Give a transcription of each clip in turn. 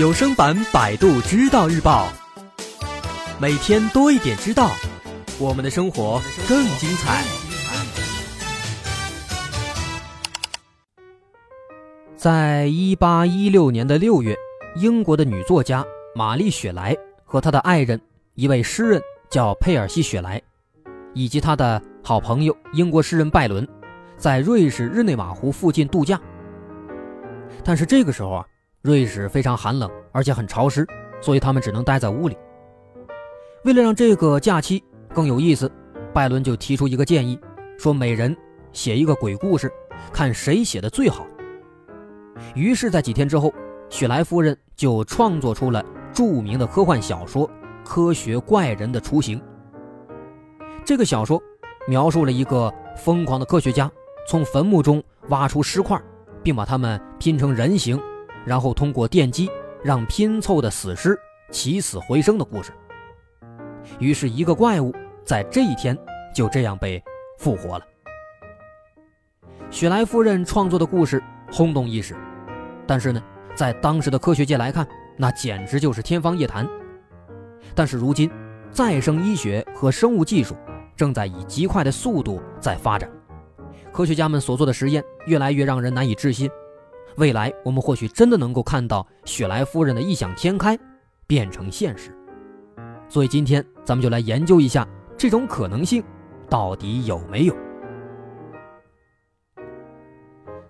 有声版《百度知道日报》，每天多一点知道，我们的生活更精彩。在一八一六年的六月，英国的女作家玛丽雪莱和她的爱人一位诗人叫佩尔西雪莱，以及他的好朋友英国诗人拜伦，在瑞士日内瓦湖附近度假。但是这个时候啊，瑞士非常寒冷，而且很潮湿，所以他们只能待在屋里。为了让这个假期更有意思，拜伦就提出一个建议，说每人写一个鬼故事，看谁写的最好。于是，在几天之后，雪莱夫人就创作出了著名的科幻小说《科学怪人的雏形》。这个小说描述了一个疯狂的科学家从坟墓中挖出尸块。并把它们拼成人形，然后通过电击让拼凑的死尸起死回生的故事。于是，一个怪物在这一天就这样被复活了。雪莱夫人创作的故事轰动一时，但是呢，在当时的科学界来看，那简直就是天方夜谭。但是如今，再生医学和生物技术正在以极快的速度在发展。科学家们所做的实验越来越让人难以置信，未来我们或许真的能够看到雪莱夫人的异想天开变成现实。所以今天咱们就来研究一下这种可能性到底有没有。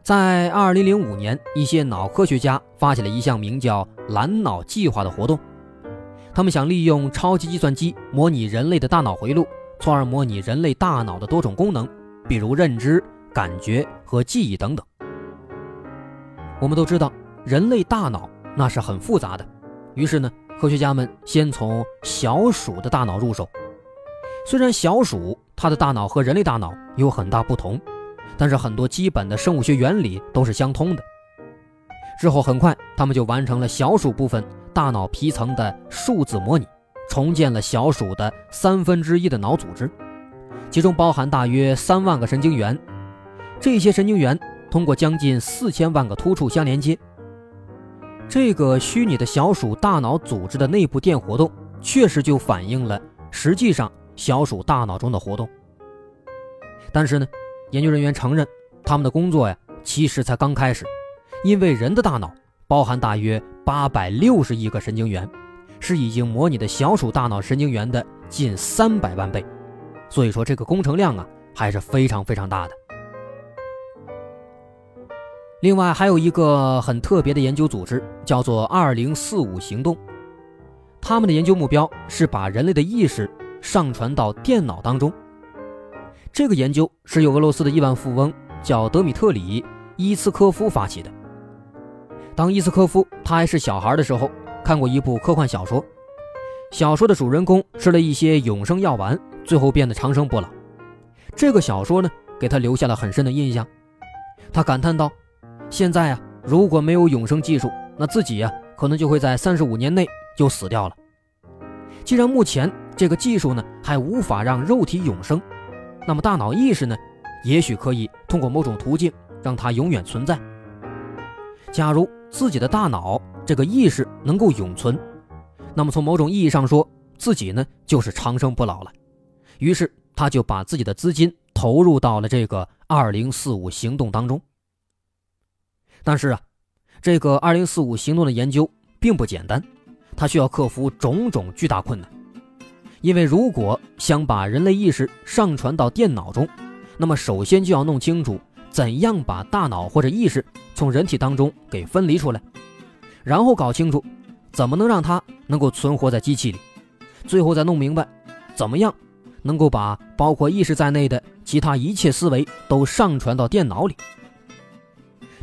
在2005年，一些脑科学家发起了一项名叫“蓝脑计划”的活动，他们想利用超级计算机模拟人类的大脑回路，从而模拟人类大脑的多种功能。比如认知、感觉和记忆等等。我们都知道，人类大脑那是很复杂的。于是呢，科学家们先从小鼠的大脑入手。虽然小鼠它的大脑和人类大脑有很大不同，但是很多基本的生物学原理都是相通的。之后很快，他们就完成了小鼠部分大脑皮层的数字模拟，重建了小鼠的三分之一的脑组织。其中包含大约三万个神经元，这些神经元通过将近四千万个突触相连接。这个虚拟的小鼠大脑组织的内部电活动，确实就反映了实际上小鼠大脑中的活动。但是呢，研究人员承认，他们的工作呀，其实才刚开始，因为人的大脑包含大约八百六十亿个神经元，是已经模拟的小鼠大脑神经元的近三百万倍。所以说，这个工程量啊还是非常非常大的。另外，还有一个很特别的研究组织，叫做“二零四五行动”。他们的研究目标是把人类的意识上传到电脑当中。这个研究是由俄罗斯的亿万富翁叫德米特里·伊斯科夫发起的。当伊斯科夫他还是小孩的时候，看过一部科幻小说，小说的主人公吃了一些永生药丸。最后变得长生不老，这个小说呢，给他留下了很深的印象。他感叹道：“现在啊，如果没有永生技术，那自己呀，可能就会在三十五年内就死掉了。既然目前这个技术呢，还无法让肉体永生，那么大脑意识呢，也许可以通过某种途径让它永远存在。假如自己的大脑这个意识能够永存，那么从某种意义上说，自己呢，就是长生不老了。”于是他就把自己的资金投入到了这个二零四五行动当中。但是啊，这个二零四五行动的研究并不简单，它需要克服种种巨大困难。因为如果想把人类意识上传到电脑中，那么首先就要弄清楚怎样把大脑或者意识从人体当中给分离出来，然后搞清楚怎么能让它能够存活在机器里，最后再弄明白怎么样。能够把包括意识在内的其他一切思维都上传到电脑里。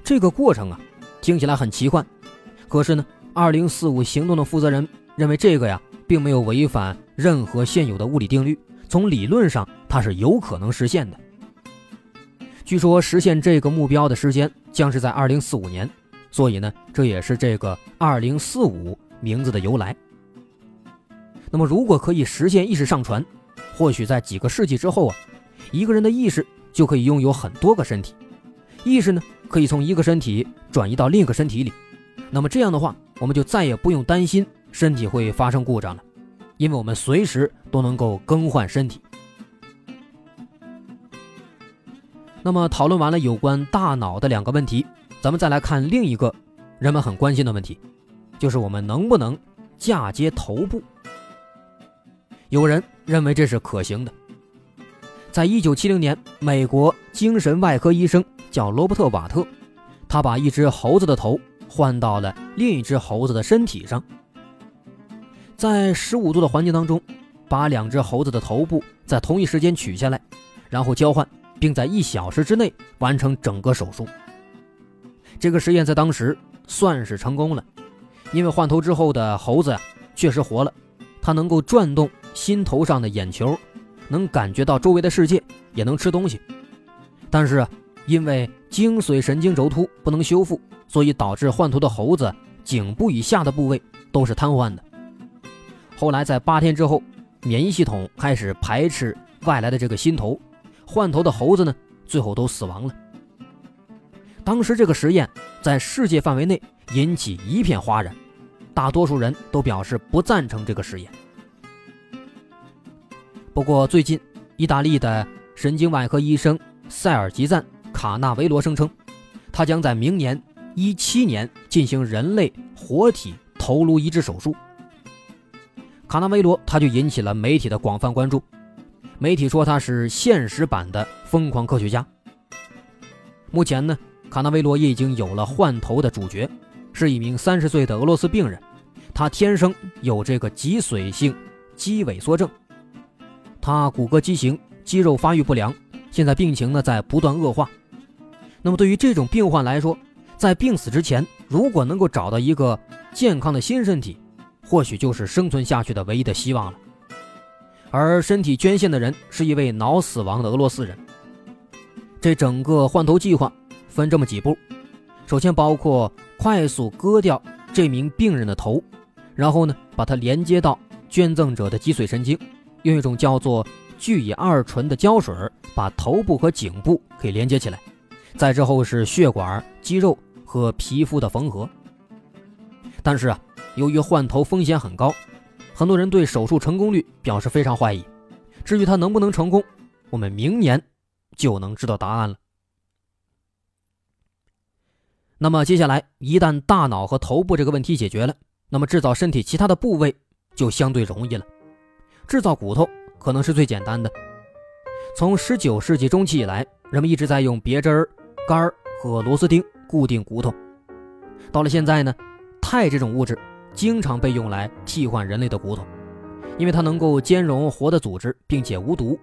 这个过程啊，听起来很奇幻，可是呢，二零四五行动的负责人认为这个呀，并没有违反任何现有的物理定律，从理论上它是有可能实现的。据说实现这个目标的时间将是在二零四五年，所以呢，这也是这个二零四五名字的由来。那么，如果可以实现意识上传，或许在几个世纪之后啊，一个人的意识就可以拥有很多个身体，意识呢可以从一个身体转移到另一个身体里，那么这样的话，我们就再也不用担心身体会发生故障了，因为我们随时都能够更换身体。那么讨论完了有关大脑的两个问题，咱们再来看另一个人们很关心的问题，就是我们能不能嫁接头部？有人认为这是可行的。在一九七零年，美国精神外科医生叫罗伯特·瓦特，他把一只猴子的头换到了另一只猴子的身体上，在十五度的环境当中，把两只猴子的头部在同一时间取下来，然后交换。并在一小时之内完成整个手术。这个实验在当时算是成功了，因为换头之后的猴子呀确实活了，它能够转动心头上的眼球，能感觉到周围的世界，也能吃东西。但是因为精髓神经轴突不能修复，所以导致换头的猴子颈部以下的部位都是瘫痪的。后来在八天之后，免疫系统开始排斥外来的这个新头。换头的猴子呢，最后都死亡了。当时这个实验在世界范围内引起一片哗然，大多数人都表示不赞成这个实验。不过最近，意大利的神经外科医生塞尔吉赞·卡纳维罗声称，他将在明年一七年进行人类活体头颅移植手术。卡纳维罗他就引起了媒体的广泛关注。媒体说他是现实版的疯狂科学家。目前呢，卡纳维罗也已经有了换头的主角，是一名三十岁的俄罗斯病人，他天生有这个脊髓性肌萎缩症，他骨骼畸形，肌肉发育不良，现在病情呢在不断恶化。那么对于这种病患来说，在病死之前，如果能够找到一个健康的新身体，或许就是生存下去的唯一的希望了。而身体捐献的人是一位脑死亡的俄罗斯人。这整个换头计划分这么几步：首先包括快速割掉这名病人的头，然后呢把它连接到捐赠者的脊髓神经，用一种叫做聚乙二醇的胶水把头部和颈部给连接起来。再之后是血管、肌肉和皮肤的缝合。但是啊，由于换头风险很高。很多人对手术成功率表示非常怀疑。至于他能不能成功，我们明年就能知道答案了。那么接下来，一旦大脑和头部这个问题解决了，那么制造身体其他的部位就相对容易了。制造骨头可能是最简单的。从19世纪中期以来，人们一直在用别针、杆和螺丝钉固定骨头。到了现在呢，钛这种物质。经常被用来替换人类的骨头，因为它能够兼容活的组织，并且无毒。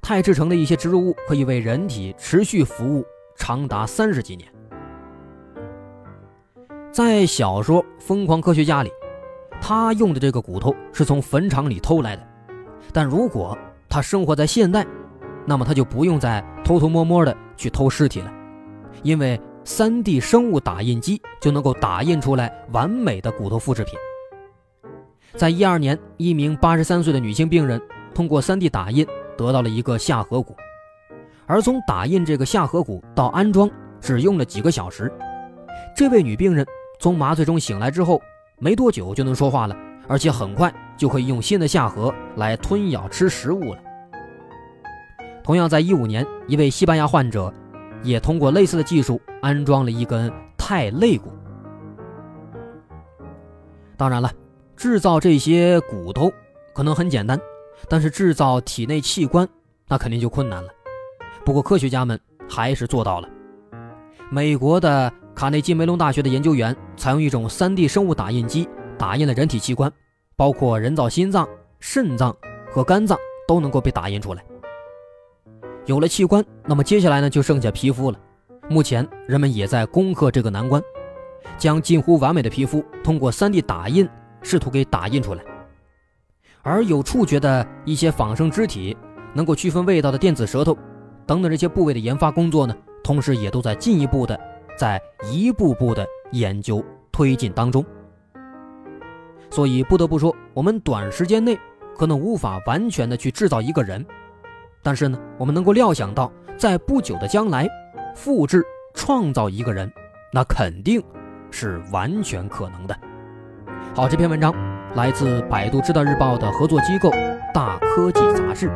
钛制成的一些植入物可以为人体持续服务长达三十几年。在小说《疯狂科学家》里，他用的这个骨头是从坟场里偷来的，但如果他生活在现代，那么他就不用再偷偷摸摸的去偷尸体了，因为。3D 生物打印机就能够打印出来完美的骨头复制品。在一二年，一名83岁的女性病人通过 3D 打印得到了一个下颌骨，而从打印这个下颌骨到安装只用了几个小时。这位女病人从麻醉中醒来之后，没多久就能说话了，而且很快就可以用新的下颌来吞咬吃食物了。同样，在一五年，一位西班牙患者。也通过类似的技术安装了一根钛肋骨。当然了，制造这些骨头可能很简单，但是制造体内器官那肯定就困难了。不过科学家们还是做到了。美国的卡内基梅隆大学的研究员采用一种 3D 生物打印机打印了人体器官，包括人造心脏、肾脏和肝脏都能够被打印出来。有了器官，那么接下来呢，就剩下皮肤了。目前人们也在攻克这个难关，将近乎完美的皮肤通过 3D 打印试图给打印出来。而有触觉的一些仿生肢体，能够区分味道的电子舌头，等等这些部位的研发工作呢，同时也都在进一步的在一步步的研究推进当中。所以不得不说，我们短时间内可能无法完全的去制造一个人。但是呢，我们能够料想到，在不久的将来，复制创造一个人，那肯定是完全可能的。好，这篇文章来自百度知道日报的合作机构大科技杂志。